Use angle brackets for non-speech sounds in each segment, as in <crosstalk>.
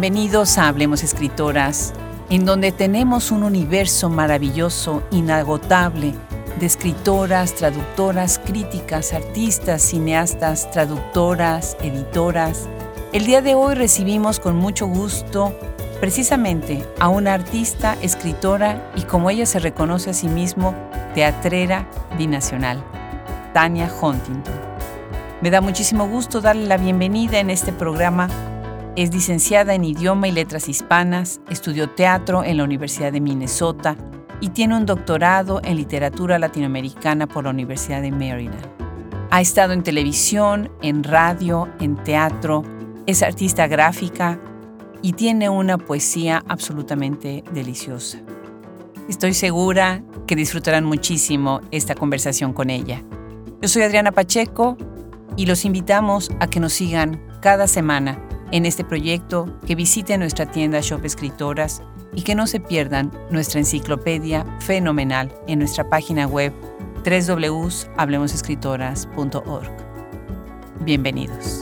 Bienvenidos a Hablemos Escritoras, en donde tenemos un universo maravilloso, inagotable, de escritoras, traductoras, críticas, artistas, cineastas, traductoras, editoras. El día de hoy recibimos con mucho gusto precisamente a una artista, escritora y como ella se reconoce a sí mismo, teatrera binacional, Tania Huntington. Me da muchísimo gusto darle la bienvenida en este programa. Es licenciada en idioma y letras hispanas, estudió teatro en la Universidad de Minnesota y tiene un doctorado en literatura latinoamericana por la Universidad de Maryland. Ha estado en televisión, en radio, en teatro, es artista gráfica y tiene una poesía absolutamente deliciosa. Estoy segura que disfrutarán muchísimo esta conversación con ella. Yo soy Adriana Pacheco y los invitamos a que nos sigan cada semana en este proyecto, que visiten nuestra tienda Shop Escritoras y que no se pierdan nuestra enciclopedia fenomenal en nuestra página web www.hablemosescritoras.org. Bienvenidos.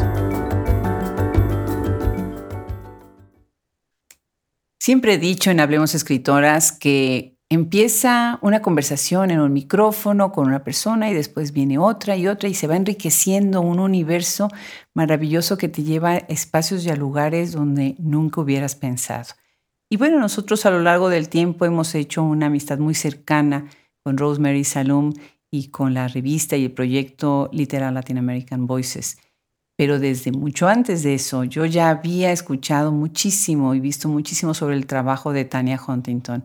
Siempre he dicho en Hablemos Escritoras que empieza una conversación en un micrófono con una persona y después viene otra y otra y se va enriqueciendo un universo maravilloso que te lleva a espacios y a lugares donde nunca hubieras pensado. Y bueno, nosotros a lo largo del tiempo hemos hecho una amistad muy cercana con Rosemary Salum y con la revista y el proyecto Literal Latin American Voices. Pero desde mucho antes de eso, yo ya había escuchado muchísimo y visto muchísimo sobre el trabajo de Tania Huntington.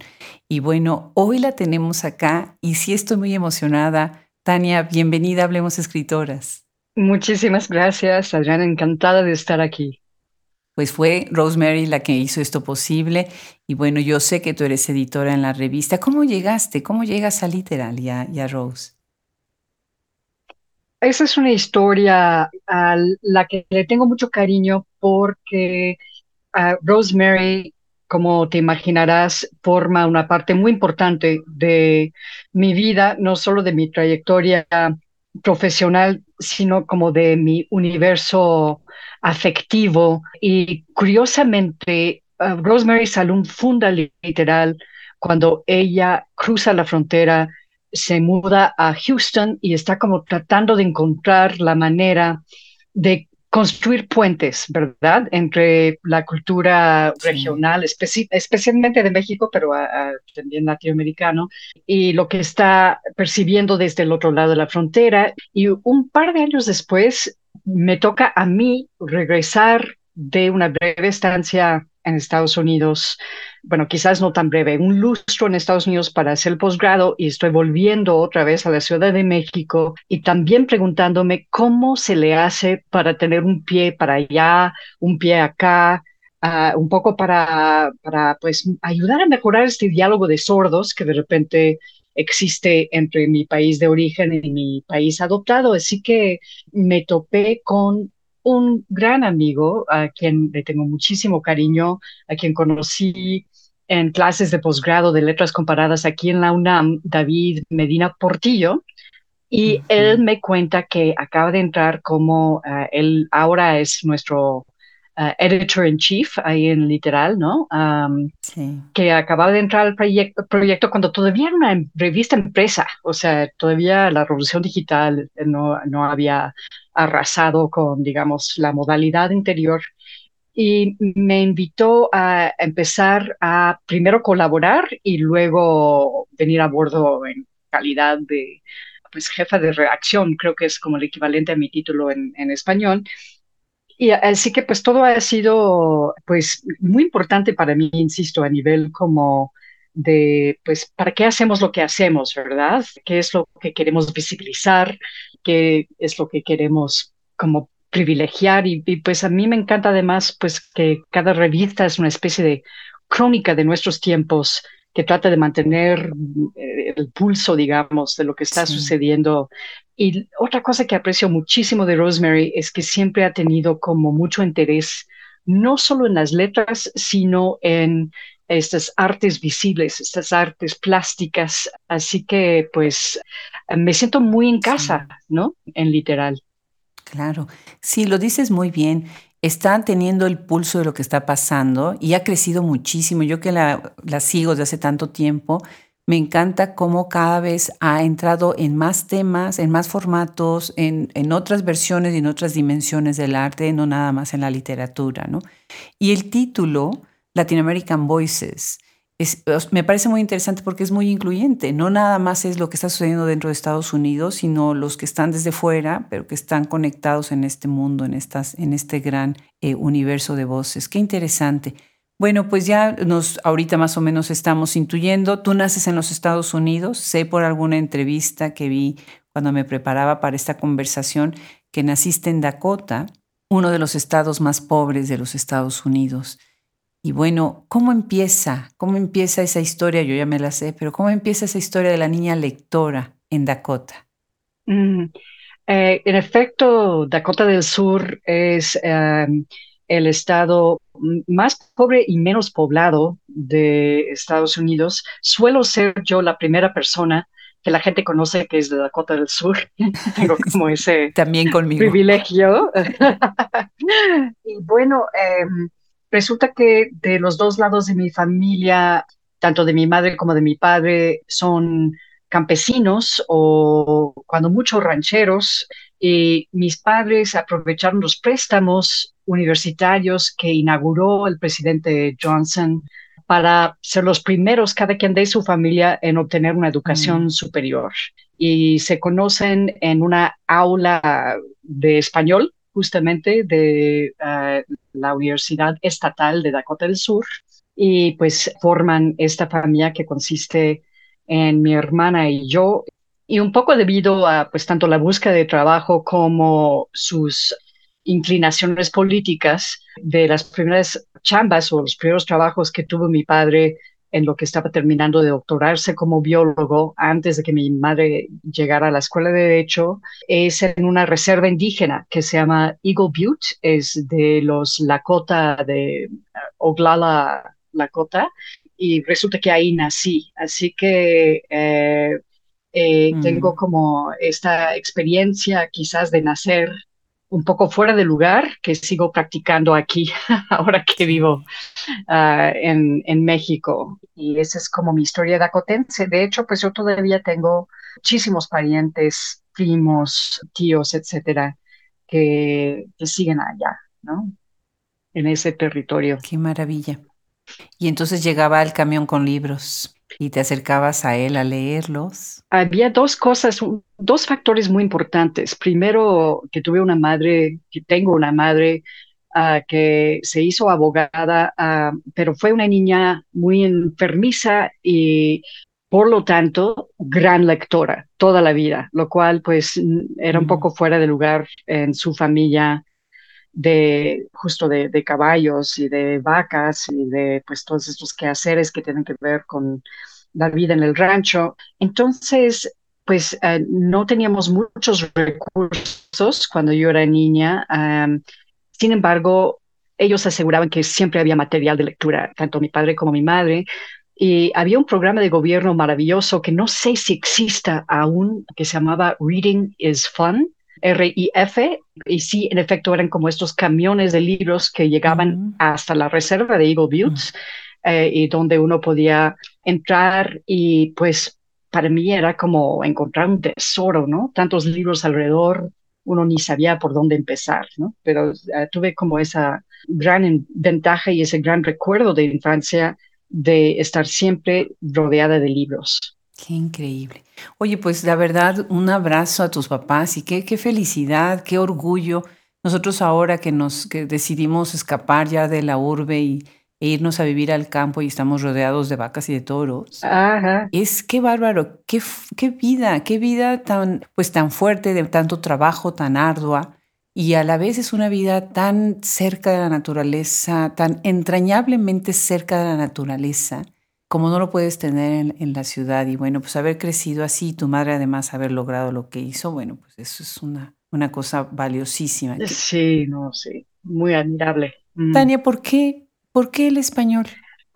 Y bueno, hoy la tenemos acá y sí estoy muy emocionada. Tania, bienvenida Hablemos Escritoras. Muchísimas gracias, Adriana, encantada de estar aquí. Pues fue Rosemary la que hizo esto posible y bueno, yo sé que tú eres editora en la revista. ¿Cómo llegaste? ¿Cómo llegas a Literal y a, Rose? Esa es una historia a la que le tengo mucho cariño porque Rosemary, como te imaginarás, forma una parte muy importante de mi vida, no solo de mi trayectoria profesional, sino como de mi universo afectivo. Y curiosamente, uh, Rosemary Salum funda Literal cuando ella cruza la frontera, se muda a Houston y está como tratando de encontrar la manera de construir puentes, ¿verdad? Entre la cultura regional, especialmente de México, pero también latinoamericano, y lo que está percibiendo desde el otro lado de la frontera. Y un par de años después, me toca a mí regresar de una breve estancia en Estados Unidos, bueno, quizás no tan breve, un lustro en Estados Unidos para hacer el posgrado y estoy volviendo otra vez a la Ciudad de México y también preguntándome cómo se le hace para tener un pie para allá, un pie acá, uh, un poco para, para pues ayudar a mejorar este diálogo de sordos que de repente existe entre mi país de origen y mi país adoptado. Así que me topé con un gran amigo a quien le tengo muchísimo cariño, a quien conocí en clases de posgrado de letras comparadas aquí en la UNAM, David Medina Portillo. Y él me cuenta que acaba de entrar como eh, él ahora es nuestro Uh, editor in chief ahí en literal, ¿no? sí. Que acababa de entrar al proyecto, proyecto cuando todavía era una revista empresa, o sea, todavía la revolución digital no, no había arrasado con, digamos, la modalidad interior. Y me invitó a empezar a primero colaborar y luego venir a bordo en calidad de pues jefa de reacción, creo que es como el equivalente a mi título en, en español. Y así que pues todo ha sido pues muy importante para mí, insisto, a nivel como de pues para qué hacemos lo que hacemos, ¿verdad? ¿Qué es lo que queremos visibilizar? ¿Qué es lo que queremos como privilegiar? Y, pues a mí me encanta además pues que cada revista es una especie de crónica de nuestros tiempos que trata de mantener eh, el pulso, digamos, de lo que está sucediendo y otra cosa que aprecio muchísimo de Rosemary es que siempre ha tenido como mucho interés, no solo en las letras, sino en estas artes visibles, estas artes plásticas. Así que pues me siento muy en casa, ¿no? En literal. Claro, sí, lo dices muy bien. Están teniendo el pulso de lo que está pasando y ha crecido muchísimo. Yo que la, sigo desde hace tanto tiempo, me encanta cómo cada vez ha entrado en más temas, en más formatos, en, en, otras versiones y en otras dimensiones del arte, no nada más en la literatura. ¿no? Y el título, Latin American Voices, me parece muy interesante porque es muy incluyente. No nada más es lo que está sucediendo dentro de Estados Unidos, sino los que están desde fuera, pero que están conectados en este mundo, en, estas, en este gran eh, universo de voces. Qué interesante. Bueno, pues ya nos ahorita más o menos estamos intuyendo. Tú naces en los Estados Unidos. Sé por alguna entrevista que vi cuando me preparaba para esta conversación que naciste en Dakota, uno de los estados más pobres de los Estados Unidos. Y bueno, ¿cómo empieza? ¿Cómo empieza esa historia? Yo ya me la sé, pero ¿cómo empieza esa historia de la niña lectora en Dakota? Mm, eh, en efecto, Dakota del Sur es em, el estado más pobre y menos poblado de Estados Unidos. Suelo ser yo la primera persona que la gente conoce que es de Dakota del Sur. <laughs> Tengo como ese <laughs> También conmigo. privilegio. <laughs> y bueno, eh, Resulta que de los dos lados de mi familia, tanto de mi madre como de mi padre, son campesinos o cuando muchos rancheros y mis padres aprovecharon los préstamos universitarios que inauguró el presidente Johnson para ser los primeros, cada quien de su familia, en obtener una educación mm. superior. Y se conocen en una aula de español justamente de eh, la Universidad Estatal de Dakota del Sur y pues forman esta familia que consiste en mi hermana y yo y un poco debido a pues tanto la búsqueda de trabajo como sus inclinaciones políticas de las primeras chambas o los primeros trabajos que tuvo mi padre en lo que estaba terminando de doctorarse como biólogo antes de que mi madre llegara a la escuela de derecho, es en una reserva indígena que se llama Eagle Butte, es de los Lakota, de uh, Oglala Lakota, y resulta que ahí nací. Así que eh, eh, mm. tengo como esta experiencia quizás de nacer un poco fuera de lugar que sigo practicando aquí <laughs> ahora que vivo ah, en, en, México. Y esa es como mi historia dacotense. De hecho, pues yo todavía tengo muchísimos parientes, primos, tíos, etcétera, que, que siguen allá, ¿no? En ese territorio. Qué maravilla. Y entonces llegaba el camión con libros. ¿Y te acercabas a él a leerlos? Había dos cosas, dos factores muy importantes. Primero, que tuve una madre, que tengo una madre uh, que se hizo abogada, uh, pero fue una niña muy enfermiza y por lo tanto, gran lectora toda la vida, lo cual pues era un poco fuera de lugar en su familia de justo de, de, caballos y de vacas y de pues todos estos quehaceres que tienen que ver con la vida en el rancho. Entonces, pues eh, no teníamos muchos recursos cuando yo era niña. sin embargo, ellos aseguraban que siempre había material de lectura, tanto mi padre como mi madre. Y había un programa de gobierno maravilloso que no sé si exista aún, que se llamaba Reading is Fun, R-I-F, y sí, en efecto, eran como estos camiones de libros que llegaban hasta la reserva de Eagle Buttes. Eh, y donde uno podía entrar y pues para mí era como encontrar un tesoro, ¿no? Tantos libros alrededor, uno ni sabía por dónde empezar, ¿no? Pero eh, tuve como esa gran ventaja y ese gran recuerdo de infancia de estar siempre rodeada de libros. Qué increíble. Oye, pues la verdad, un abrazo a tus papás y qué, qué felicidad, qué orgullo. Nosotros ahora que nos que decidimos escapar ya de la urbe y e irnos a vivir al campo y estamos rodeados de vacas y de toros. Es qué bárbaro, qué, qué vida, qué vida tan, pues tan fuerte, de tanto trabajo, tan ardua. Y a la vez es una vida tan cerca de la naturaleza, tan entrañablemente cerca de la naturaleza, como no lo puedes tener en, en, la ciudad. Y bueno, pues haber crecido así, tu madre además haber logrado lo que hizo, bueno, pues eso es una, una cosa valiosísima. Sí, no, sí, muy admirable. Mm. Tania, ¿por qué ¿Por qué el español?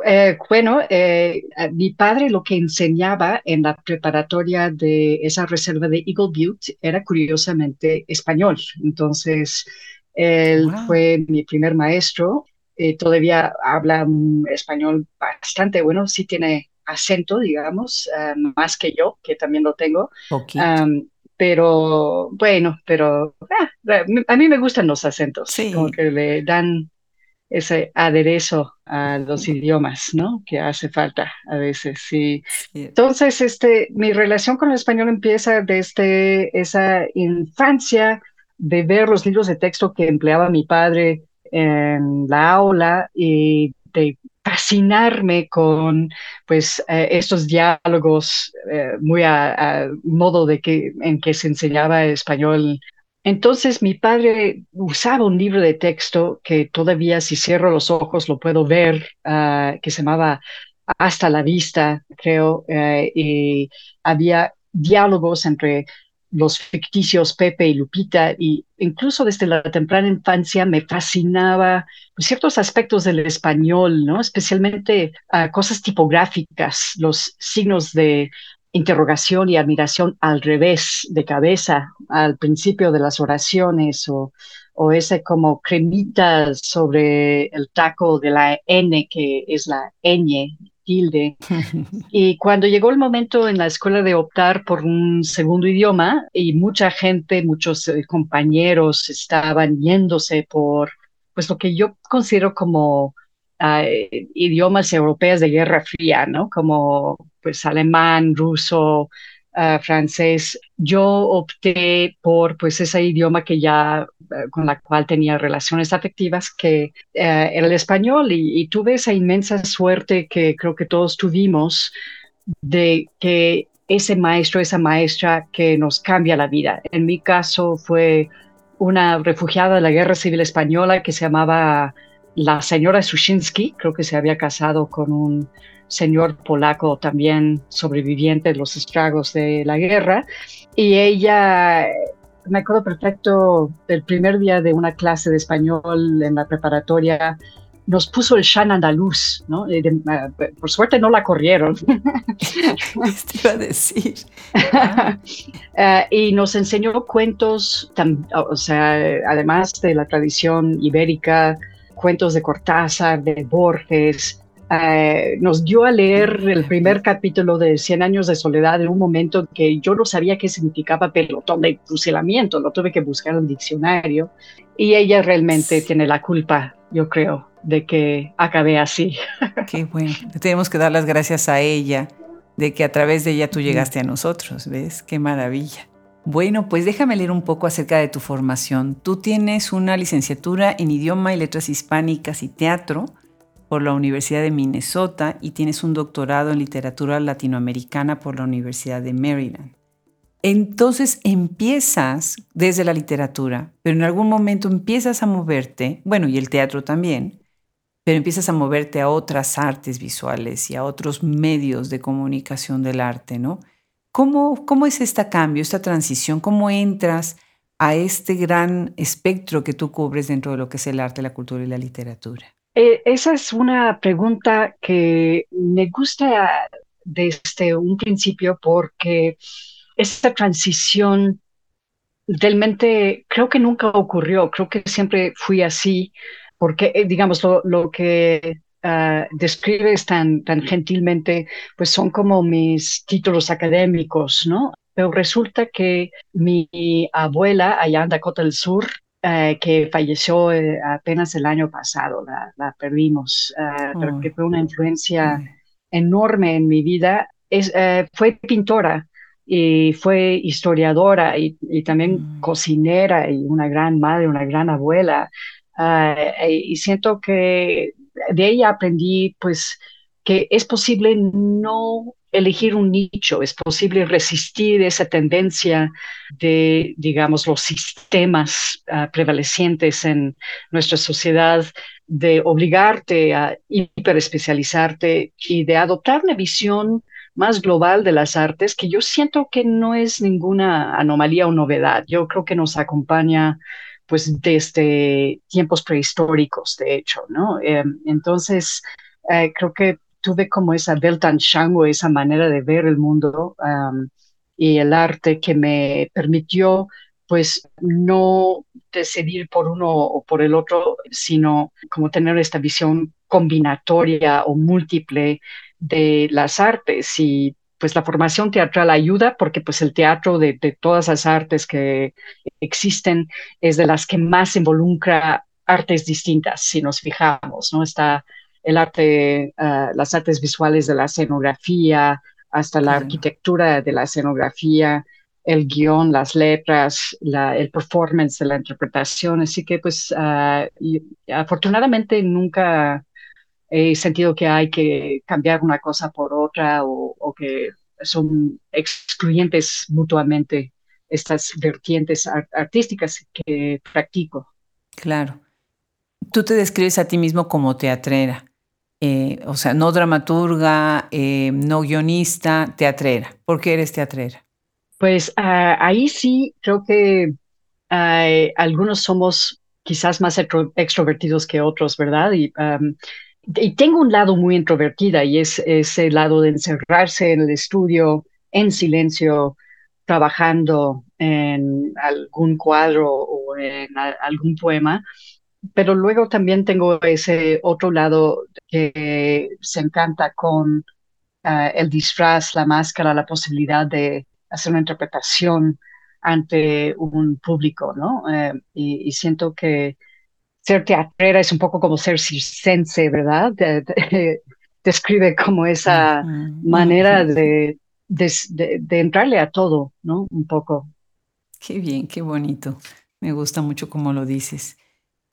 Eh, bueno, eh, mi padre lo que enseñaba en la preparatoria de esa reserva de Eagle Butte era curiosamente español. Entonces, Él fue mi primer maestro. Eh, todavía habla un español bastante bueno, sí tiene acento, digamos, eh, más que yo, que también lo tengo. pero bueno, pero ah, a mí me gustan los acentos, como que le dan ese aderezo a los idiomas, ¿no? Que hace falta a veces, sí. Entonces, este, mi relación con el español empieza desde esa infancia de ver los libros de texto que empleaba mi padre en la aula y de fascinarme con pues eh, estos diálogos eh, muy a, modo de que en que se enseñaba español. Entonces mi padre usaba un libro de texto que todavía si cierro los ojos lo puedo ver, ah, que se llamaba Hasta la vista, creo, eh, y había diálogos entre los ficticios Pepe y Lupita, y incluso desde la temprana infancia me fascinaba ciertos aspectos del español, ¿no? Especialmente ah, cosas tipográficas, los signos de interrogación y admiración al revés de cabeza al principio de las oraciones o, o ese como cremita sobre el taco de la N que es la ñ, tilde. <laughs> Y cuando llegó el momento en la escuela de optar por un segundo idioma y mucha gente, muchos eh, compañeros estaban yéndose por pues lo que yo considero como idiomas europeos de Guerra Fría, ¿no? Como pues alemán, ruso, ah, francés. Yo opté por pues ese idioma que ya eh, con la cual tenía relaciones afectivas, que eh, era el español y, y tuve esa inmensa suerte que creo que todos tuvimos de que ese maestro, esa maestra que nos cambia la vida. En mi caso fue una refugiada de la Guerra Civil Española que se llamaba la señora Sushinsky, creo que se había casado con un señor polaco también sobreviviente de los estragos de la guerra, y ella, me acuerdo perfecto del primer día de una clase de español en la preparatoria, nos puso el Shan andaluz, ¿no? Ah, por suerte no la corrieron. <laughs> Te iba a decir. <laughs> Ah, y nos enseñó cuentos, o sea, además de la tradición ibérica, cuentos de Cortázar, de Borges. Eh, nos dio a leer el primer capítulo de Cien años de soledad en un momento que yo no sabía qué significaba pelotón de fusilamiento, lo tuve que buscar en el diccionario y ella realmente tiene la culpa, yo creo, de que acabé así. <laughs> Qué bueno, tenemos que dar las gracias a ella de que a través de ella tú llegaste a nosotros, ¿ves? Qué maravilla. Bueno, pues déjame leer un poco acerca de tu formación. Tú tienes una licenciatura en idioma y letras hispánicas y teatro por la Universidad de Minnesota y tienes un doctorado en literatura latinoamericana por la Universidad de Maryland. Entonces empiezas desde la literatura, pero en algún momento empiezas a moverte, bueno, y el teatro también, pero empiezas a moverte a otras artes visuales y a otros medios de comunicación del arte, ¿no? ¿Cómo, ¿Cómo es este cambio, esta transición? ¿Cómo entras a este gran espectro que tú cubres dentro de lo que es el arte, la cultura y la literatura? Eh, esa es una pregunta que me gusta desde un principio porque esta transición realmente creo que nunca ocurrió, creo que siempre fui así, porque eh, digamos lo, lo que Ah, describes tan, tan gentilmente, pues son como mis títulos académicos, ¿no? Pero resulta que mi abuela allá en Dakota del Sur, eh, que falleció eh, apenas el año pasado, la, perdimos, ah, pero que fue una influencia enorme en mi vida, es, eh, fue pintora y fue historiadora y, también mm. cocinera y una gran madre, una gran abuela. Ah, y siento que de ella aprendí pues que es posible no elegir un nicho, es posible resistir esa tendencia de, digamos, los sistemas ah, prevalecientes en nuestra sociedad, de obligarte a hiperespecializarte y de adoptar una visión más global de las artes, que yo siento que no es ninguna anomalía o novedad. Yo creo que nos acompaña pues desde tiempos prehistóricos, de hecho, ¿no? Eh, entonces, eh, creo que tuve como esa Weltanschauung, esa manera de ver el mundo y el arte que me permitió pues no decidir por uno o por el otro, sino como tener esta visión combinatoria o múltiple de las artes y pues la formación teatral ayuda porque pues el teatro de, todas las artes que existen es de las que más involucra artes distintas, si nos fijamos, ¿no? Está el arte, ah, las artes visuales de la escenografía, hasta la arquitectura de la escenografía, el guion, las letras, el performance de la interpretación. Así que, pues, ah, afortunadamente nunca he sentido que hay que cambiar una cosa por otra o, que son excluyentes mutuamente estas vertientes artísticas que practico. Claro. Tú te describes a ti mismo como teatrera. Eh, o sea, no dramaturga, eh, no guionista, teatrera. ¿Por qué eres teatrera? Pues ah, ahí sí creo que algunos somos quizás más extrovertidos que otros, ¿verdad? Y, y, tengo un lado muy introvertida y es ese lado de encerrarse en el estudio en silencio, trabajando en algún cuadro o en algún poema pero luego también tengo ese otro lado que se encanta con ah, el disfraz, la máscara, la posibilidad de hacer una interpretación ante un público, ¿no? Eh, y, siento que ser teatrera es un poco como ser circense, ¿verdad? describe <laughs> como esa manera de, de entrarle a todo, ¿no? Un poco. Qué bien, qué bonito. Me gusta mucho como lo dices.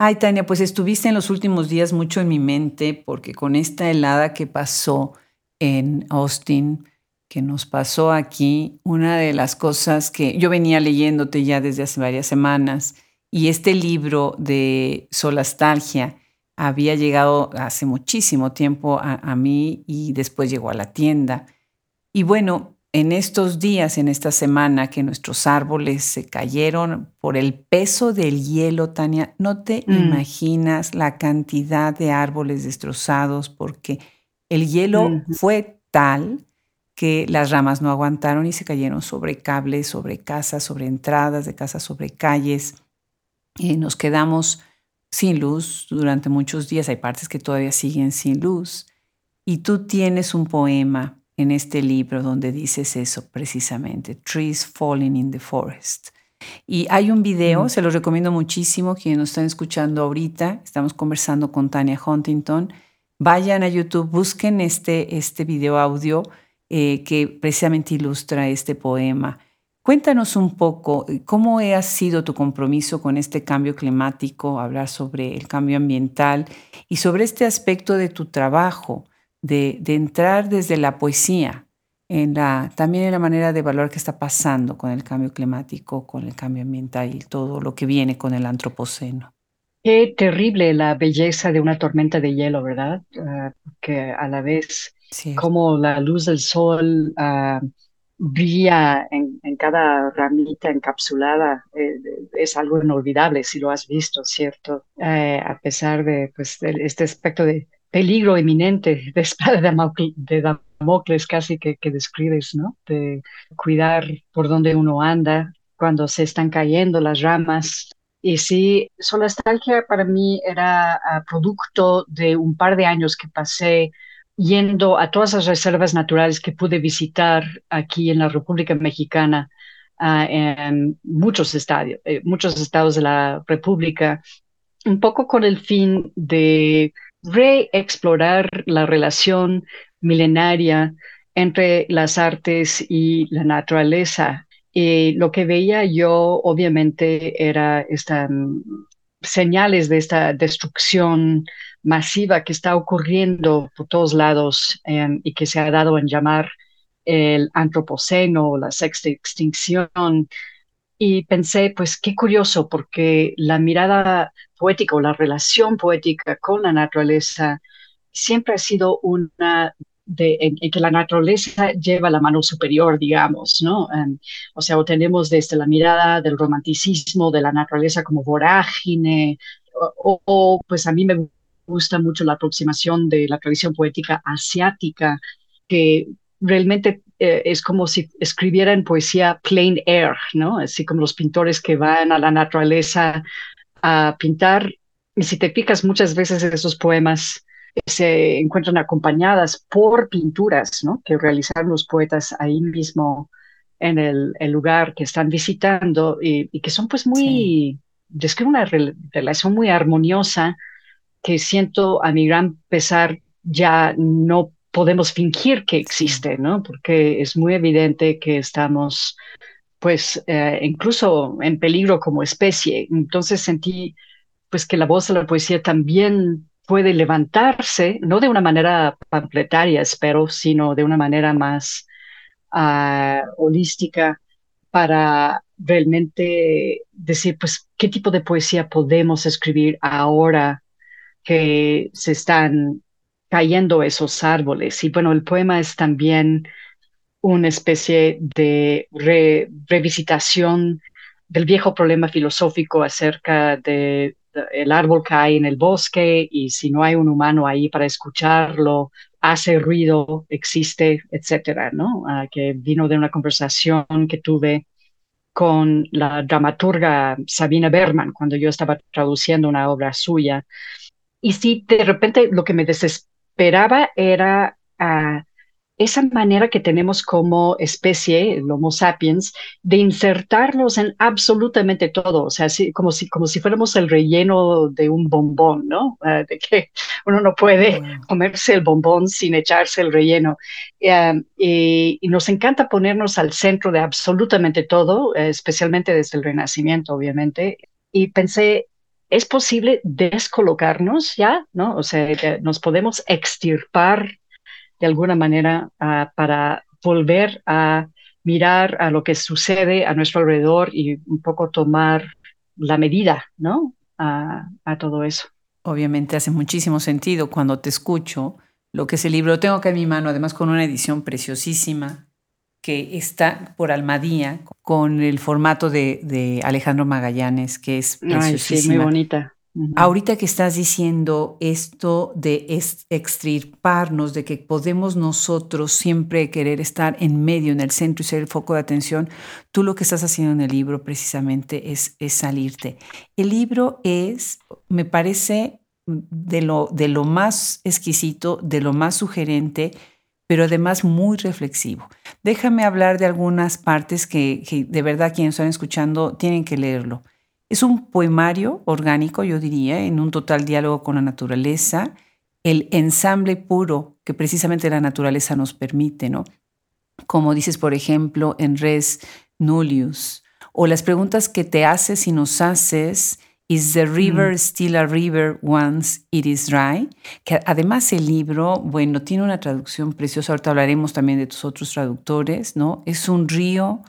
Ay, Tania, pues estuviste en los últimos días mucho en mi mente porque con esta helada que pasó en Austin, que nos pasó aquí, una de las cosas que yo venía leyéndote ya desde hace varias semanas y este libro de Solastalgia había llegado hace muchísimo tiempo a, a mí y después llegó a la tienda. Y bueno, en estos días, en esta semana que nuestros árboles se cayeron por el peso del hielo, Tania, no te mm. imaginas la cantidad de árboles destrozados porque el hielo fue tal que las ramas no aguantaron y se cayeron sobre cables, sobre casas, sobre entradas de casas, sobre calles. Y nos quedamos sin luz durante muchos días. Hay partes que todavía siguen sin luz. Y tú tienes un poema en este libro donde dices eso precisamente, Trees Falling in the Forest. Y hay un video, mm. se lo recomiendo muchísimo, quienes nos están escuchando ahorita, estamos conversando con Tania Huntington, vayan a YouTube, busquen este, este video audio eh, que precisamente ilustra este poema. Cuéntanos un poco eh, cómo ha sido tu compromiso con este cambio climático, hablar sobre el cambio ambiental y sobre este aspecto de tu trabajo de, entrar desde la poesía, en la, también en la manera de evaluar qué está pasando con el cambio climático, con el cambio ambiental y todo lo que viene con el antropoceno. Qué terrible la belleza de una tormenta de hielo, ¿verdad? Ah, que a la vez como la luz del sol uh, brilla en, cada ramita encapsulada, eh, es algo inolvidable si lo has visto, ¿cierto? Eh, a pesar de pues, este aspecto de peligro eminente de espada de Damocles casi que, describes, ¿no? De cuidar por donde uno anda cuando se están cayendo las ramas. Y sí, Solastalgia para mí era ah, producto de un par de años que pasé yendo a todas las reservas naturales que pude visitar aquí en la República Mexicana, ah, en muchos, estadios, eh, muchos estados de la República, un poco con el fin de reexplorar la relación milenaria entre las artes y la naturaleza. Y lo que veía yo, obviamente, era esta, mm, señales de esta destrucción masiva que está ocurriendo por todos lados em, y que se ha dado en llamar el antropoceno, la sexta extinción, y pensé, pues qué curioso, porque la mirada poética o la relación poética con la naturaleza siempre ha sido una de, en, que la naturaleza lleva la mano superior, digamos, ¿no? Em, o sea, o tenemos desde la mirada del romanticismo de la naturaleza como vorágine, o, pues a mí me gusta mucho la aproximación de la tradición poética asiática, que realmente eh, es como si escribieran poesía plain air, ¿no? Así como los pintores que van a la naturaleza a pintar. Y si te fijas, muchas veces esos poemas se encuentran acompañadas por pinturas, ¿no? Que realizaron los poetas ahí mismo en el, lugar que están visitando y, que son pues muy, describen una relación muy armoniosa que siento a mi gran pesar ya no podemos fingir que existe, ¿no? Porque es muy evidente que estamos, pues, eh, incluso en peligro como especie. Entonces sentí, pues, que la voz de la poesía también puede levantarse, no de una manera pampletaria, espero, sino de una manera más ah, holística para realmente decir, pues, qué tipo de poesía podemos escribir ahora que se están cayendo esos árboles. Y bueno, el poema es también una especie de revisitación del viejo problema filosófico acerca de, el árbol cae en el bosque y si no hay un humano ahí para escucharlo, hace ruido, existe, etcétera, ¿no? Ah, que vino de una conversación que tuve con la dramaturga Sabina Berman cuando yo estaba traduciendo una obra suya. Y si de repente lo que me desesperó esperaba era ah, esa manera que tenemos como especie, el Homo sapiens, de insertarnos en absolutamente todo, o sea, como, si, como si fuéramos el relleno de un bombón, ¿no? Ah, de que <laughs> uno no puede comerse el bombón sin echarse el relleno. Ah, y, nos encanta ponernos al centro de absolutamente todo, especialmente desde el Renacimiento, obviamente. Y pensé, es posible descolocarnos ya, ¿no? O sea, nos podemos extirpar de alguna manera ah, para volver a mirar a lo que sucede a nuestro alrededor y un poco tomar la medida, ¿no? A, a todo eso. Obviamente hace muchísimo sentido cuando te escucho lo que es el libro. Tengo acá en mi mano, además con una edición preciosísima que está por Almadía con el formato de, Alejandro Magallanes, que es preciosísima. muy bonita. Ahorita que estás diciendo esto de extirparnos, de que podemos nosotros siempre querer estar en medio, en el centro y ser el foco de atención, tú lo que estás haciendo en el libro precisamente es, es salirte. El libro es, me parece, de lo, de lo más exquisito, de lo más sugerente, pero además muy reflexivo. Déjame hablar de algunas partes que, de verdad quienes están escuchando tienen que leerlo. Es un poemario orgánico, yo diría, en un total diálogo con la naturaleza, el ensamble puro que precisamente la naturaleza nos permite, ¿no? Como dices, por ejemplo, en Res Nullius, o las preguntas que te haces y nos haces Is the river still a river once it is dry? Que además el libro, bueno, tiene una traducción preciosa. Ahorita hablaremos también de tus otros traductores, ¿no? Es un río,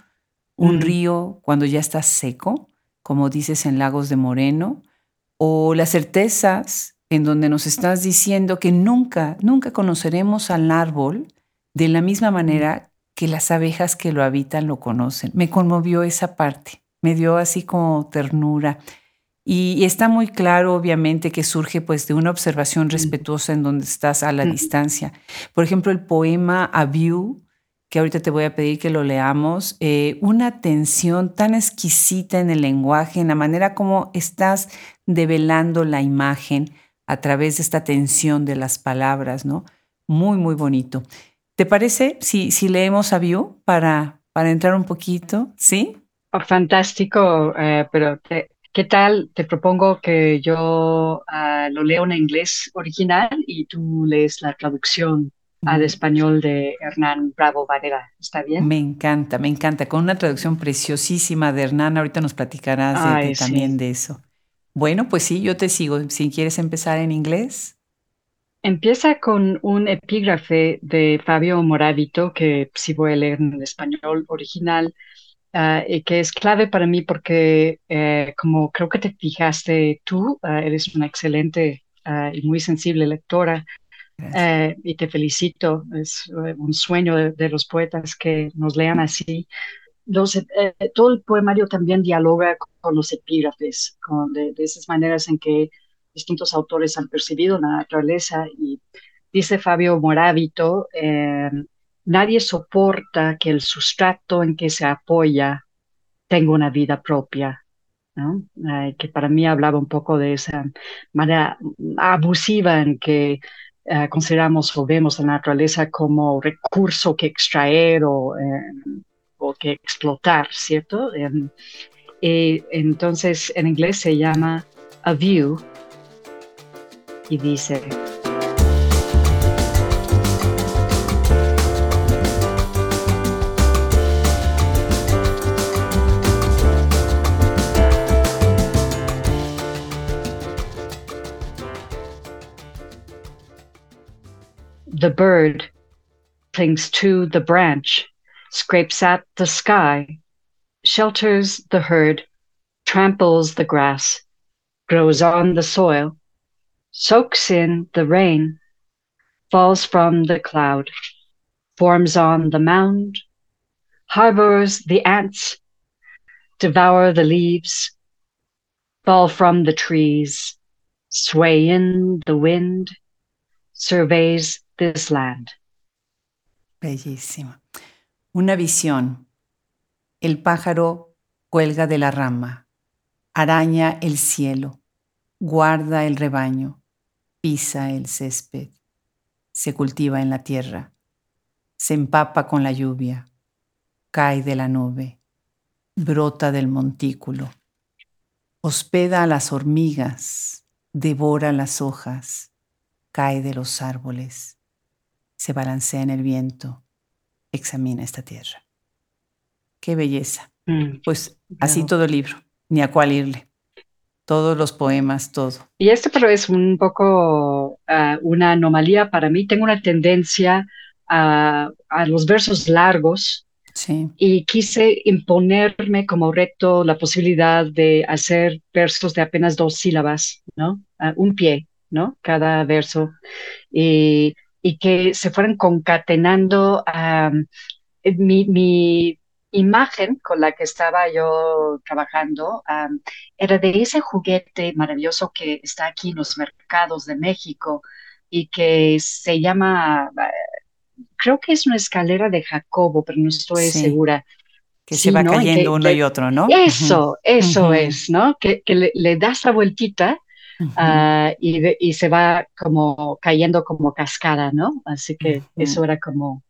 un río cuando ya está seco, como dices en Lagos de Moreno, o las certezas en donde nos estás diciendo que nunca, nunca conoceremos al árbol de la misma manera que las abejas que lo habitan lo conocen. Me conmovió esa parte, me dio así como ternura. Y, está muy claro, obviamente, que surge pues de una observación respetuosa en donde estás a la distancia. Por ejemplo, el poema A View, que ahorita te voy a pedir que lo leamos, eh, una atención tan exquisita en el lenguaje, en la manera como estás develando la imagen a través de esta tensión de las palabras, ¿no? Muy, muy bonito. ¿Te parece si, si leemos A View para, para entrar un poquito? ¿Sí? Oh, fantástico, eh, pero te, ¿Qué tal? Te propongo que yo ah, lo leo en inglés original y tú lees la traducción al español de Hernán Bravo Varela. ¿Está bien? Me encanta, me encanta. Con una traducción preciosísima de Hernán. Ahorita nos platicarás también de eso. Bueno, pues sí, yo te sigo. Si quieres empezar en inglés. Empieza con un epígrafe de Fabio Moravito, que sí voy a leer en el español original, Ah, y que es clave para mí porque, eh, como creo que te fijaste tú, ah, eres una excelente ah, y muy sensible lectora. Eh, y te felicito, es eh, un sueño de, los poetas que nos lean así. todo el poemario también dialoga con, los epígrafes, con, de, esas maneras en que distintos autores han percibido la naturaleza. Y dice Fabio Moravito, nadie soporta que el sustrato en que se apoya tenga una vida propia, que para mí hablaba un poco de esa manera abusiva en que eh, consideramos o vemos la naturaleza como recurso que extraer o, eh, o que explotar, ¿cierto? Entonces en inglés se llama a view y dice... The bird clings to the branch, scrapes at the sky, shelters the herd, tramples the grass, grows on the soil, soaks in the rain, falls from the cloud, forms on the mound, harbors the ants, devour the leaves, fall from the trees, sway in the wind, surveys this land. Bellísimo. Una visión. El pájaro cuelga de la rama, araña el cielo, guarda el rebaño, pisa el césped, se cultiva en la tierra, se empapa con la lluvia, cae de la nube, brota del montículo, hospeda a las hormigas, devora las hojas, cae de los árboles, se balancea en el viento, examina esta tierra. Qué belleza. Mm, pues así todo el libro, ni a cuál irle. Todos los poemas, todo. Y este pero es un poco ah, una anomalía para mí. Tengo una tendencia a, a los versos largos sí. y quise imponerme como reto la posibilidad de hacer versos de apenas dos sílabas, ¿no? Ah, un pie. ¿no? Cada verso, y, que se fueran concatenando. mi, imagen con la que estaba yo trabajando era de ese juguete maravilloso que está aquí en los mercados de México y que se llama, creo que es una escalera de Jacobo, pero no estoy segura. Que se va cayendo uno y otro, ¿no? Eso, eso es, ¿no? Que, le, le, das la vueltita Ah, y, se va como cayendo como cascada, ¿no? Así que eso era como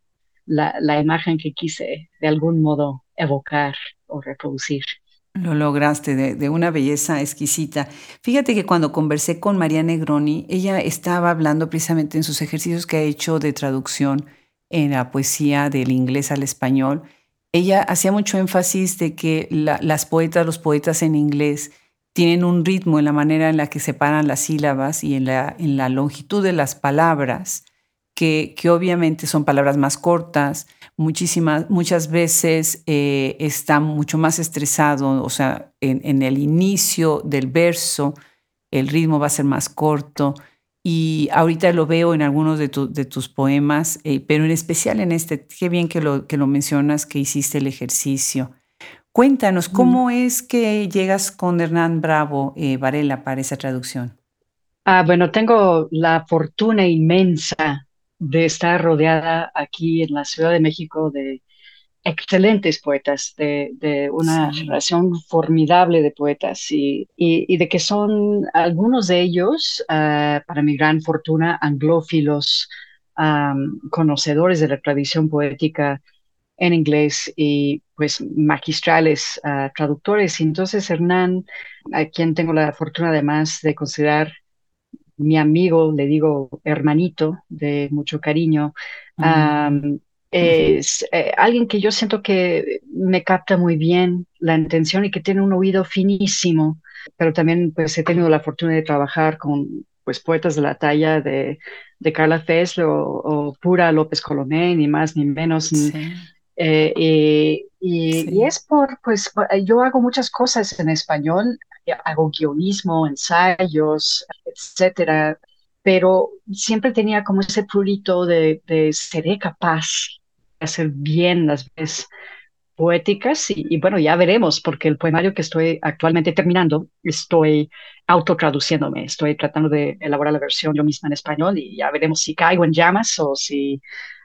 la, la, imagen que quise de algún modo evocar o reproducir. Lo lograste de, de, una belleza exquisita. Fíjate que cuando conversé con María Negroni, ella estaba hablando precisamente en sus ejercicios que ha hecho de traducción en la poesía del inglés al español. Ella hacía mucho énfasis de que las poetas, los poetas en inglés, tienen un ritmo en la manera en la que separan las sílabas y en la, en la longitud de las palabras, que, que obviamente son palabras más cortas, muchísimas, muchas veces eh, está mucho más estresado, o sea, en, el inicio del verso el ritmo va a ser más corto. Y ahorita lo veo en algunos de, de tus poemas, eh, pero en especial en este, qué bien que lo, que lo mencionas, que hiciste el ejercicio. Cuéntanos, ¿cómo es que llegas con Hernán Bravo eh, Varela para esa traducción? Ah, bueno, tengo la fortuna inmensa de estar rodeada aquí en la Ciudad de México de excelentes poetas, de, una generación formidable de poetas y, de que son algunos de ellos, ah, para mi gran fortuna, anglófilos, conocedores de la tradición poética en inglés y pues magistrales uh, traductores. Y entonces Hernán, a quien tengo la fortuna además de considerar mi amigo, le digo hermanito de mucho cariño, mm. es eh, alguien que yo siento que me capta muy bien la intención y que tiene un oído finísimo, pero también pues he tenido la fortuna de trabajar con pues poetas de la talla de, de Carla Fes o, Pura López Colomé, ni más ni menos. Eh, y, es por, pues, yo hago muchas cosas en español, hago guionismo, ensayos, etcétera, pero siempre tenía como ese prurito de, de seré capaz de hacer bien las veces poéticas y, bueno, ya veremos, porque el poemario que estoy actualmente terminando, estoy autotraduciéndome, estoy tratando de elaborar la versión yo misma en español y ya veremos si caigo en llamas o si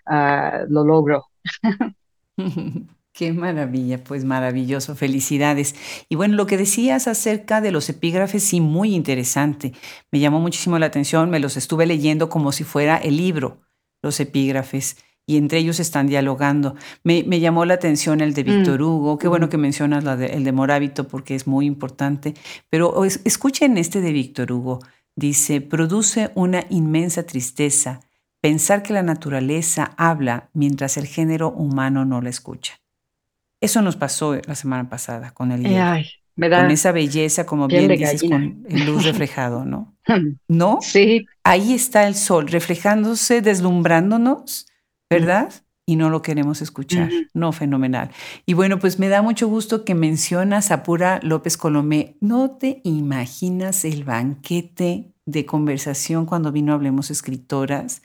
ah, lo logro. <laughs> <laughs> Qué maravilla, pues maravilloso, felicidades. Y bueno, lo que decías acerca de los epígrafes, sí, muy interesante. Me llamó muchísimo la atención, me los estuve leyendo como si fuera el libro, los epígrafes, y entre ellos están dialogando. Me, llamó la atención el de Víctor mm. Hugo, qué bueno que mencionas el de Morábito porque es muy importante, pero escuchen este de Víctor Hugo. Dice, produce una inmensa tristeza pensar que la naturaleza habla mientras el género humano no la escucha. Eso nos pasó la semana pasada con el libro. con esa belleza, como bien dices, con el luz reflejado, ¿no? <laughs> ¿No? Sí. Ahí está el sol reflejándose, deslumbrándonos, ¿verdad? Y no lo queremos escuchar. No, fenomenal. Y bueno, pues me da mucho gusto que mencionas a Pura López Colomé. No te imaginas el banquete de conversación cuando vino Hablemos Escritoras.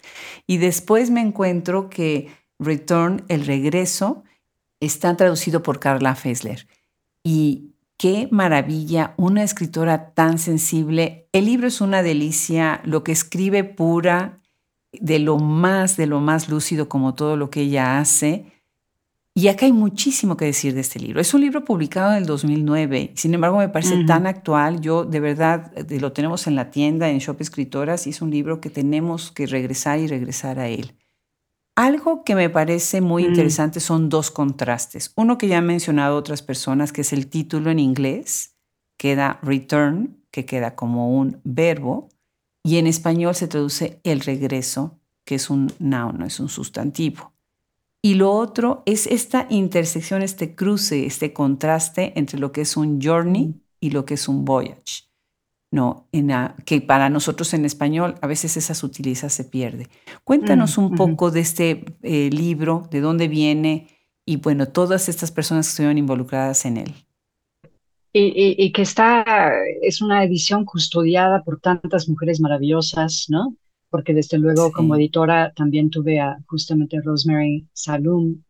Y después me encuentro que Return, el regreso, está traducido por Carla Fessler. Y qué maravilla, una escritora tan sensible. El libro es una delicia, lo que escribe pura, de lo más, de lo más lúcido como todo lo que ella hace. Y acá hay muchísimo que decir de este libro. Es un libro publicado en el 2009, sin embargo me parece tan actual. Yo de verdad eh, lo tenemos en la tienda, en Shop Escritoras, y es un libro que tenemos que regresar y regresar a él. Algo que me parece muy mm. interesante son dos contrastes. Uno que ya han mencionado otras personas, que es el título en inglés, queda return, que queda como un verbo, y en español se traduce el regreso, que es un noun, no es un sustantivo. Y lo otro es esta intersección, este cruce, este contraste entre lo que es un journey y lo que es un voyage. ¿no? En que para nosotros en español a veces esa sutileza se pierde. Cuéntanos mm, un poco de este eh, libro, de dónde viene y bueno, todas estas personas que estuvieron involucradas en él. Y, que está, es una edición custodiada por tantas mujeres maravillosas, ¿no? Porque desde luego como editora también tuve a justamente Rosemary Salum,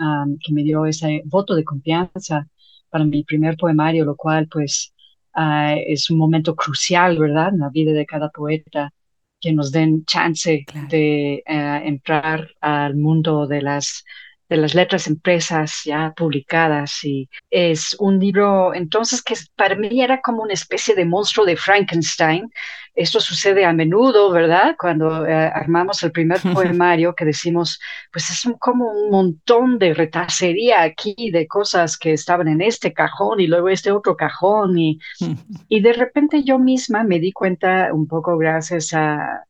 que me dio ese voto de confianza para mi primer poemario, lo cual pues Ah, es un momento crucial, ¿verdad? En la vida de cada poeta, que nos den chance de eh, entrar al mundo de las de las letras empresas ya publicadas y es un libro entonces que para mí era como una especie de monstruo de Frankenstein. Esto sucede a menudo, ¿verdad? Cuando eh, armamos el primer <laughs> poemario que decimos, pues es como un montón de retacería aquí de cosas que estaban en este cajón y luego este otro cajón y, <laughs> y de repente yo misma me di cuenta un poco gracias a,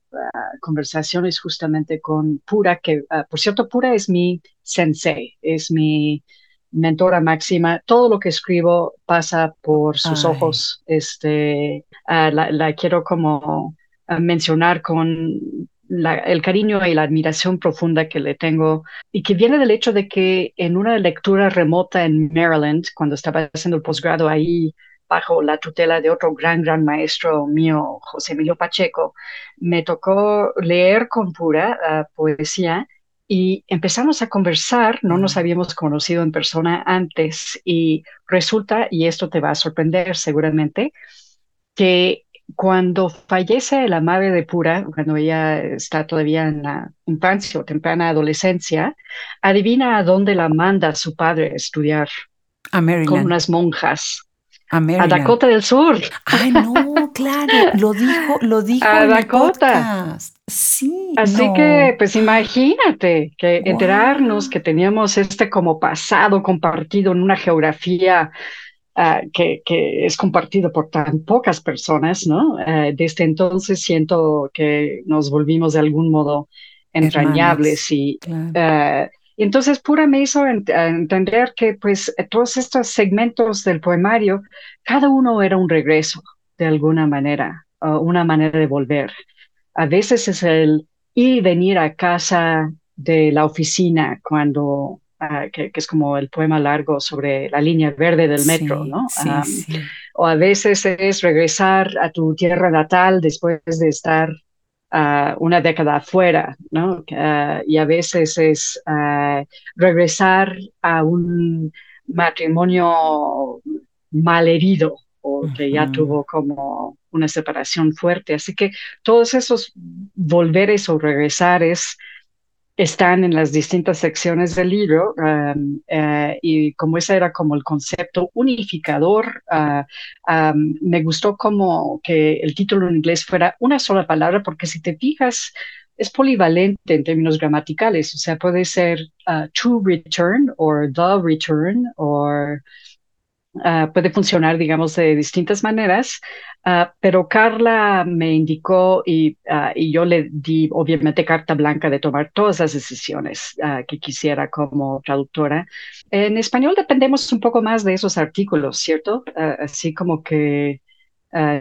conversaciones justamente con Pura, que ah, por cierto, Pura es mi sensei, es mi mentora máxima. Todo lo que escribo pasa por sus ojos. Este, ah, la, quiero como ah, mencionar con el cariño y la admiración profunda que le tengo y que viene del hecho de que en una lectura remota en Maryland, cuando estaba haciendo el posgrado ahí bajo la tutela de otro gran, gran maestro mío, José Emilio Pacheco, me tocó leer con pura ah, poesía y empezamos a conversar, no nos habíamos conocido en persona antes y resulta, y esto te va a sorprender seguramente, que cuando fallece la madre de Pura, cuando ella está todavía en la infancia o temprana adolescencia, adivina a dónde la manda su padre a estudiar. A Con unas monjas. A, Dakota del Sur. Ay, no, claro, lo dijo, lo dijo. A Dakota. Sí. Así que, pues imagínate que enterarnos que teníamos este como pasado compartido en una geografía ah, que, que, es compartido por tan pocas personas, ¿no? Uh, desde entonces siento que nos volvimos de algún modo entrañables y ah, y entonces Pura me hizo entender que pues todos estos segmentos del poemario, cada uno era un regreso de alguna manera, una manera de volver. A veces es el ir y venir a casa de la oficina cuando, ah, que, es como el poema largo sobre la línea verde del metro, ¿no? O a veces es regresar a tu tierra natal después de estar una década afuera, ¿no? y a veces es regresar a un matrimonio malherido o que ya tuvo como una separación fuerte. Así que todos esos volveres o regresares están en las distintas secciones del libro eh, y como ese era como el concepto unificador, um, me gustó como que el título en inglés fuera una sola palabra porque si te fijas es polivalente en términos gramaticales, o sea, puede ser uh, to return o the return o Ah, puede funcionar, digamos, de distintas maneras, uh, pero Carla me indicó y, uh, y, yo le di, obviamente, carta blanca de tomar todas las decisiones que quisiera como traductora. En español dependemos un poco más de esos artículos, ¿cierto? así como que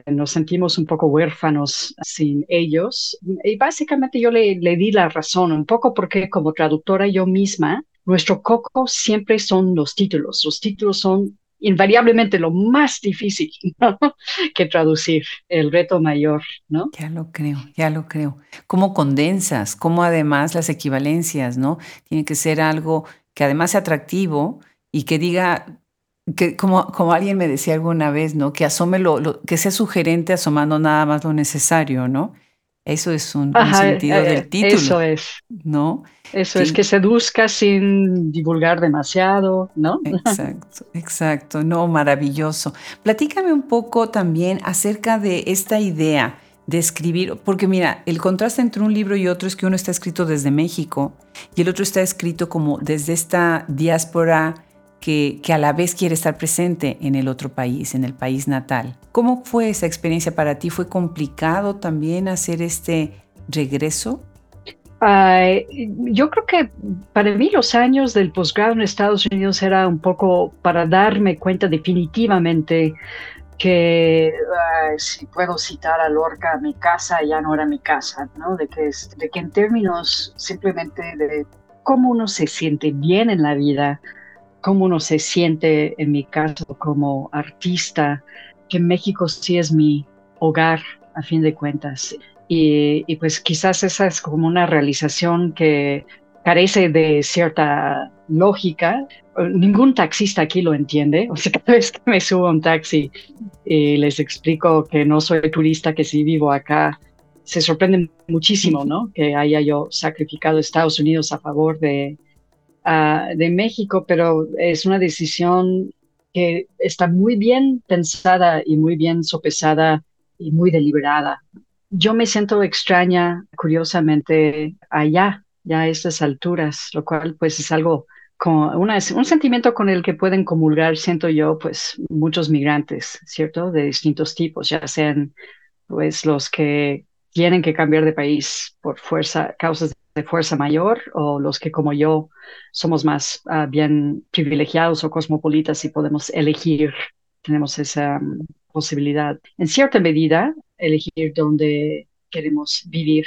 nos sentimos un poco huérfanos sin ellos. Y básicamente yo le, le di la razón, un poco porque como traductora yo misma, nuestro coco siempre son los títulos. Los títulos son invariablemente lo más difícil <laughs> que traducir, el reto mayor, ¿no? Ya lo creo, ya lo creo. ¿Cómo condensas? ¿Cómo además las equivalencias, ¿no? Tiene que ser algo que además sea atractivo y que diga, que como, alguien me decía alguna vez, ¿no? Que asome lo, que sea sugerente asomando nada más lo necesario, ¿no? Eso es un, sentido eh, del título. Eso es. ¿No? Eso es que seduzca sin divulgar demasiado, ¿no? Exacto, exacto. No, maravilloso. Platícame un poco también acerca de esta idea de escribir, porque mira, el contraste entre un libro y otro es que uno está escrito desde México y el otro está escrito como desde esta diáspora que, a la vez quiere estar presente en el otro país, en el país natal. ¿Cómo fue esa experiencia para ti? ¿Fue complicado también hacer este regreso? yo creo que para mí los años del posgrado en Estados Unidos era un poco para darme cuenta definitivamente que si puedo citar a Lorca, mi casa ya no era mi casa, ¿no? De que, de que en términos simplemente de cómo uno se siente bien en la vida, cómo uno se siente, en mi caso, como artista, que México sí es mi hogar, a fin de cuentas. Y, pues quizás esa es como una realización que carece de cierta lógica. Ningún taxista aquí lo entiende. O sea, <laughs> cada vez que me subo a un taxi y les explico que no soy turista, que sí vivo acá, se sorprenden muchísimo, ¿no? Que haya yo sacrificado Estados Unidos a favor de, de México, pero es una decisión que está muy bien pensada y muy bien sopesada y muy deliberada. Yo me siento extraña, curiosamente, allá, ya a estas alturas, lo cual pues es algo con un sentimiento con el que pueden comulgar, siento yo, pues muchos migrantes, ¿cierto? De distintos tipos, ya sean pues los que tienen que cambiar de país por fuerza, causas de fuerza mayor o los que como yo somos más ah, bien privilegiados o cosmopolitas y podemos elegir, tenemos esa mm, posibilidad, en cierta medida, elegir dónde queremos vivir.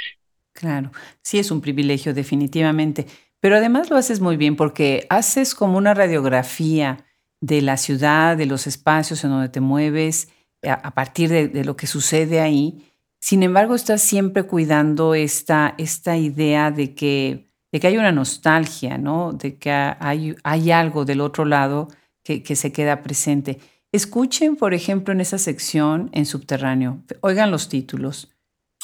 Claro, sí es un privilegio definitivamente, pero además lo haces muy bien porque haces como una radiografía de la ciudad, de los espacios en donde te mueves, a, partir de lo que sucede ahí sin embargo, estás siempre cuidando esta, esta idea de que, de que hay una nostalgia, ¿no? De que hay, hay algo del otro lado que, que se queda presente. Escuchen, por ejemplo, en esa sección en subterráneo, oigan los títulos.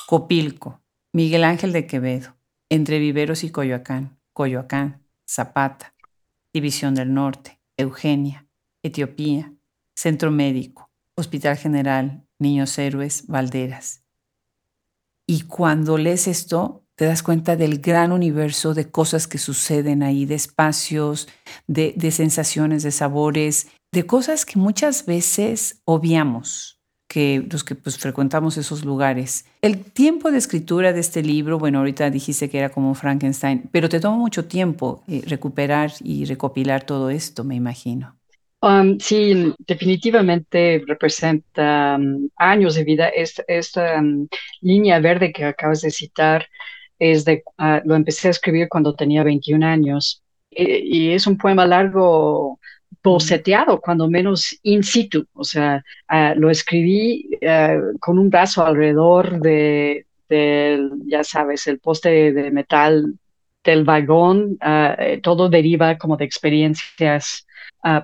Copilco, Miguel Ángel de Quevedo, Entre Viveros y Coyoacán, Coyoacán, Zapata, División del Norte, Eugenia, Etiopía, Centro Médico, Hospital General, Niños Héroes, Valderas. Y cuando lees esto, te das cuenta del gran universo de cosas que suceden ahí, de espacios, de, sensaciones, de sabores, de cosas que muchas veces obviamos que los que pues, frecuentamos esos lugares. El tiempo de escritura de este libro, bueno, ahorita dijiste que era como Frankenstein, pero te toma mucho tiempo eh, recuperar y recopilar todo esto, me imagino. Um, sí, definitivamente representa um, años de vida. Esta, um, línea verde que acabas de citar es de, uh, lo empecé a escribir cuando tenía 21 años y, es un poema largo boceteado, cuando menos in situ. O sea, uh, lo escribí uh, con un brazo alrededor de, del, ya sabes, el poste de metal del vagón. todo deriva como de experiencias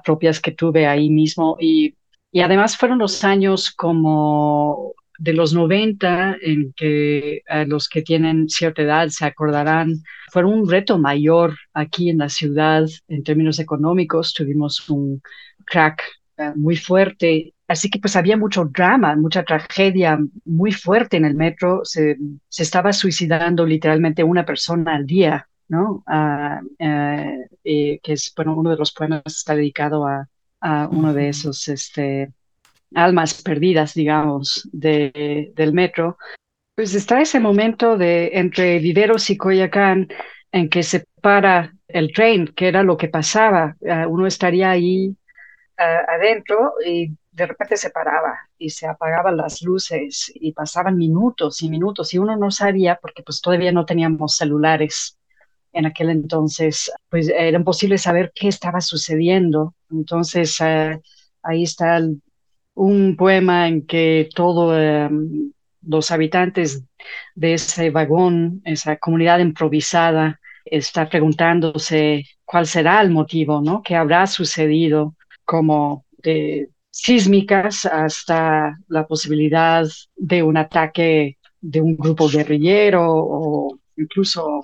propias que tuve ahí mismo y, y además fueron los años como de los 90, en que los que tienen cierta edad se acordarán, fue un reto mayor aquí en la ciudad en términos económicos. Tuvimos un crack muy fuerte. Así que pues había mucho drama, mucha tragedia muy fuerte en el metro. Se, se estaba suicidando literalmente una persona al día, ¿no? Ah, eh, que es, bueno, uno de los poemas está dedicado a, a uno de esos este, almas perdidas, digamos, de, del metro. Pues está ese momento de entre Viveros y Coyacán en que se para el tren, que era lo que pasaba. Ah, uno estaría ahí ah, adentro y de repente se paraba y se apagaban las luces y pasaban minutos y minutos y uno no sabía porque pues todavía no teníamos celulares en aquel entonces, pues era imposible saber qué estaba sucediendo. Entonces ah, ahí está un poema en que todos em, los habitantes de ese vagón, esa comunidad improvisada, está preguntándose cuál será el motivo, ¿no? ¿Qué habrá sucedido? Como de sísmicas hasta la posibilidad de un ataque de un grupo guerrillero o incluso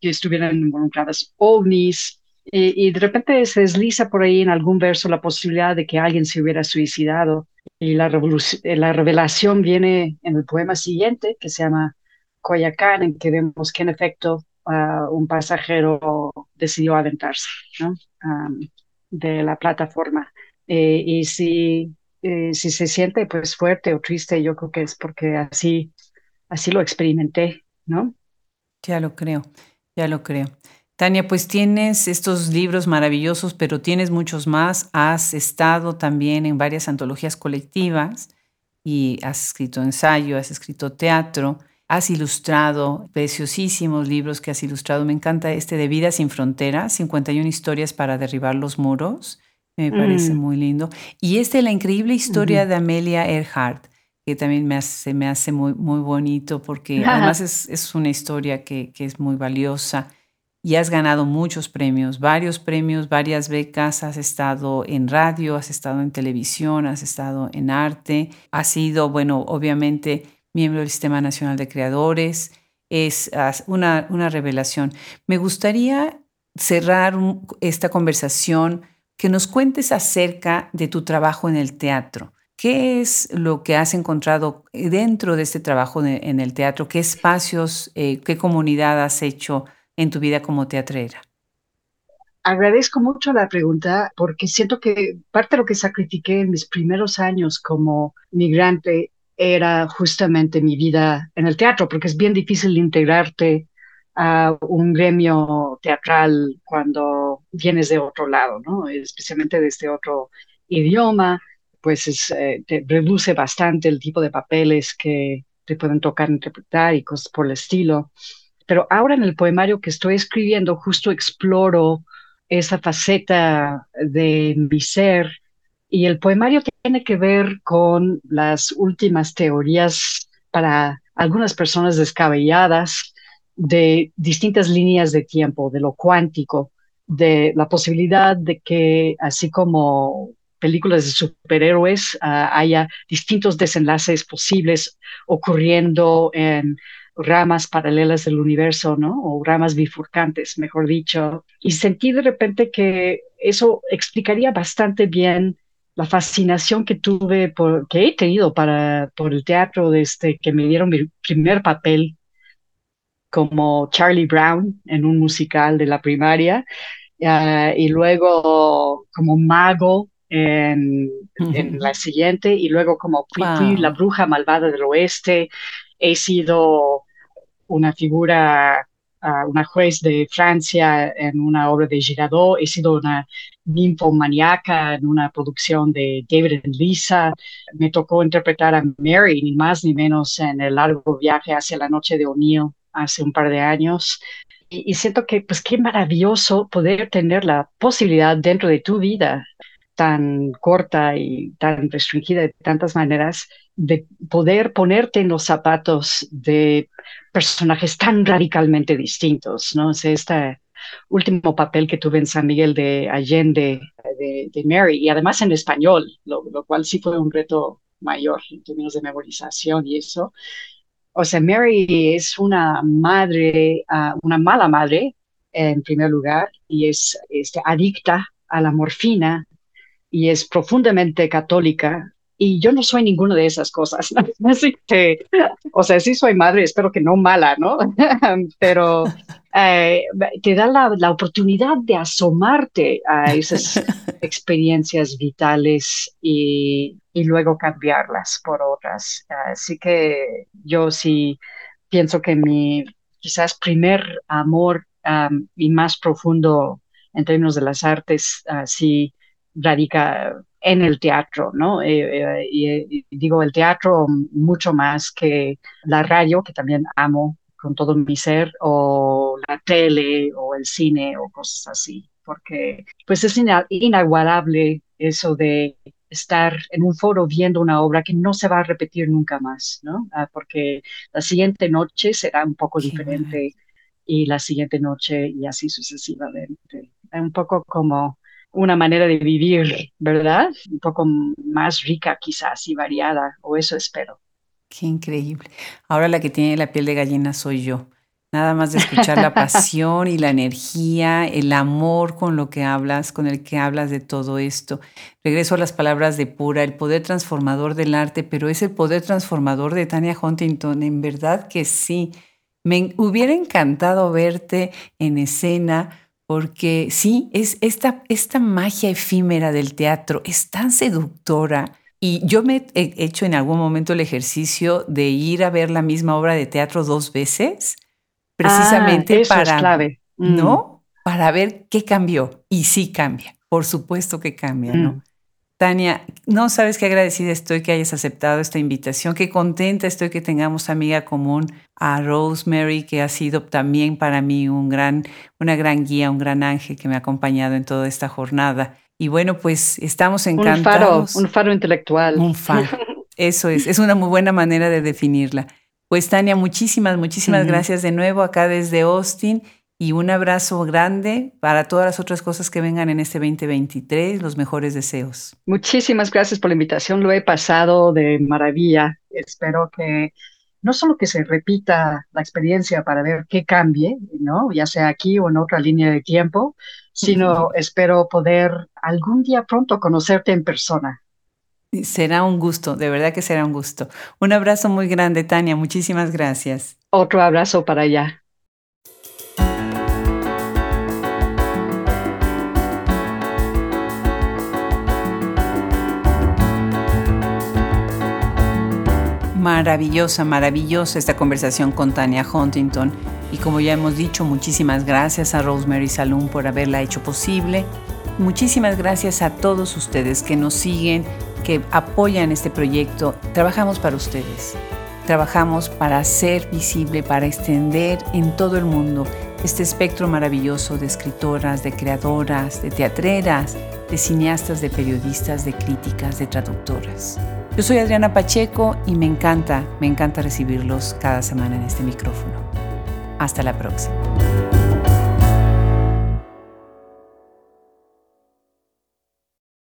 que estuvieran involucradas ovnis. Y, de repente se desliza por ahí en algún verso la posibilidad de que alguien se hubiera suicidado. Y la, la revelación viene en el poema siguiente, que se llama Coyacán, en que vemos que en efecto un pasajero decidió aventarse ¿no? de la plataforma. Eh, y si, eh, si se siente pues fuerte o triste, yo creo que es porque así, así lo experimenté, ¿no? Ya lo creo, ya lo creo. Tania, pues tienes estos libros maravillosos, pero tienes muchos más. Has estado también en varias antologías colectivas y has escrito ensayo, has escrito teatro. Has ilustrado preciosísimos libros que has ilustrado. Me encanta este de Vida sin Fronteras, 51 historias para derribar los muros. Me parece mm. muy lindo. Y este, la increíble historia de Amelia Earhart, que también me hace, me hace muy, muy bonito porque además es, es una historia que, que, es muy valiosa. Y has ganado muchos premios, varios premios, varias becas, has estado en radio, has estado en televisión, has estado en arte, has sido, bueno, obviamente miembro del Sistema Nacional de Creadores. Es una, una revelación. Me gustaría cerrar esta conversación que nos cuentes acerca de tu trabajo en el teatro. ¿Qué es lo que has encontrado dentro de este trabajo en el teatro? ¿Qué espacios, eh, qué comunidad has hecho en tu vida como teatrera? Agradezco mucho la pregunta porque siento que parte de lo que sacrifiqué en mis primeros años como migrante era justamente mi vida en el teatro, porque es bien difícil integrarte a un gremio teatral cuando vienes de otro lado, ¿no? Especialmente desde otro idioma, pues es, eh, reduce bastante el tipo de papeles que te pueden tocar interpretar y cosas por el estilo. Pero ahora en el poemario que estoy escribiendo justo exploro esa faceta de mi ser y el poemario tiene que ver con las últimas teorías para algunas personas descabelladas de distintas líneas de tiempo, de lo cuántico, de la posibilidad de que, así como películas de superhéroes, ah, haya distintos desenlaces posibles ocurriendo en ramas paralelas del universo, ¿no? O ramas bifurcantes, mejor dicho. Y sentí de repente que eso explicaría bastante bien la fascinación que tuve, por, que he tenido para, por el teatro desde que me dieron mi primer papel como Charlie Brown en un musical de la primaria ah, y luego como mago en, la siguiente y luego como la bruja malvada del oeste. He sido una figura una juez de Francia en una obra de Girardot, he sido una ninfomaniaca en una producción de David and Lisa, me tocó interpretar a Mary, ni más ni menos, en el largo viaje hacia la noche de O'Neill hace un par de años. Y siento que, pues, qué maravilloso poder tener la posibilidad dentro de tu vida tan corta y tan restringida de tantas maneras, de poder ponerte en los zapatos de personajes tan radicalmente distintos, ¿no? esta último papel que tuve en San Miguel de Allende de, Mary, y además en español, lo, cual sí fue un reto mayor en términos de memorización y eso. O sea, Mary es una madre, ah, una mala madre, en primer lugar, y es este, adicta a la morfina y es profundamente católica y yo no soy ninguna de esas cosas. <laughs> Así que, o sea, sí soy madre, espero que no mala, ¿no? <laughs> Pero eh, te da la, la, oportunidad de asomarte a esas <laughs> experiencias vitales y, y luego cambiarlas por otras. Así que yo sí pienso que mi quizás primer amor y más profundo en términos de las artes, sí radica en el teatro, ¿no? Eh, eh, y, digo el teatro mucho más que la radio, que también amo con todo mi ser, o la tele, o el cine, o cosas así, porque pues es inaguardable eso de estar en un foro viendo una obra que no se va a repetir nunca más, ¿no? Ah, porque la siguiente noche será un poco diferente y la siguiente noche y así sucesivamente. Un poco como una manera de vivir, ¿verdad? Un poco más rica quizás y variada, o eso espero. Qué increíble. Ahora la que tiene la piel de gallina soy yo. Nada más de escuchar la pasión y la energía, el amor con lo que hablas, con el que hablas de todo esto. Regreso a las palabras de Pura, el poder transformador del arte, pero es el poder transformador de Tania Huntington. En verdad que sí. Me hubiera encantado verte en escena porque sí, es esta, esta magia efímera del teatro es tan seductora. Y yo me he hecho en algún momento el ejercicio de ir a ver la misma obra de teatro dos veces, precisamente ah, para, clave. ¿no? Mm. Para ver qué cambió. Y sí cambia, por supuesto que cambia, ¿no? Tania, no sabes qué agradecida estoy que hayas aceptado esta invitación, qué contenta estoy que tengamos amiga común a Rosemary, que ha sido también para mí un gran, una gran guía, un gran ángel que me ha acompañado en toda esta jornada. Y bueno, pues estamos encantados. Un faro, un faro intelectual. Un faro. <laughs> Eso es, es una muy buena manera de definirla. Pues Tania, muchísimas, muchísimas gracias de nuevo acá desde Austin y un abrazo grande para todas las otras cosas que vengan en este 2023, los mejores deseos. Muchísimas gracias por la invitación, lo he pasado de maravilla. Espero que no solo que se repita la experiencia para ver qué cambie, ¿no? ya sea aquí o en otra línea de tiempo, sino espero poder algún día pronto conocerte en persona. Será un gusto, de verdad que será un gusto. Un abrazo muy grande, Tania, muchísimas gracias. Otro abrazo para allá. Maravillosa, maravillosa esta conversación con Tania Huntington. Y como ya hemos dicho, muchísimas gracias a Rosemary Saloon por haberla hecho posible. Muchísimas gracias a todos ustedes que nos siguen, que apoyan este proyecto. Trabajamos para ustedes. Trabajamos para hacer visible, para extender en todo el mundo este espectro maravilloso de escritoras, de creadoras, de teatreras, de cineastas, de periodistas, de críticas, de traductoras. Yo soy Adriana Pacheco y me encanta, me encanta recibirlos cada semana en este micrófono. Hasta la próxima.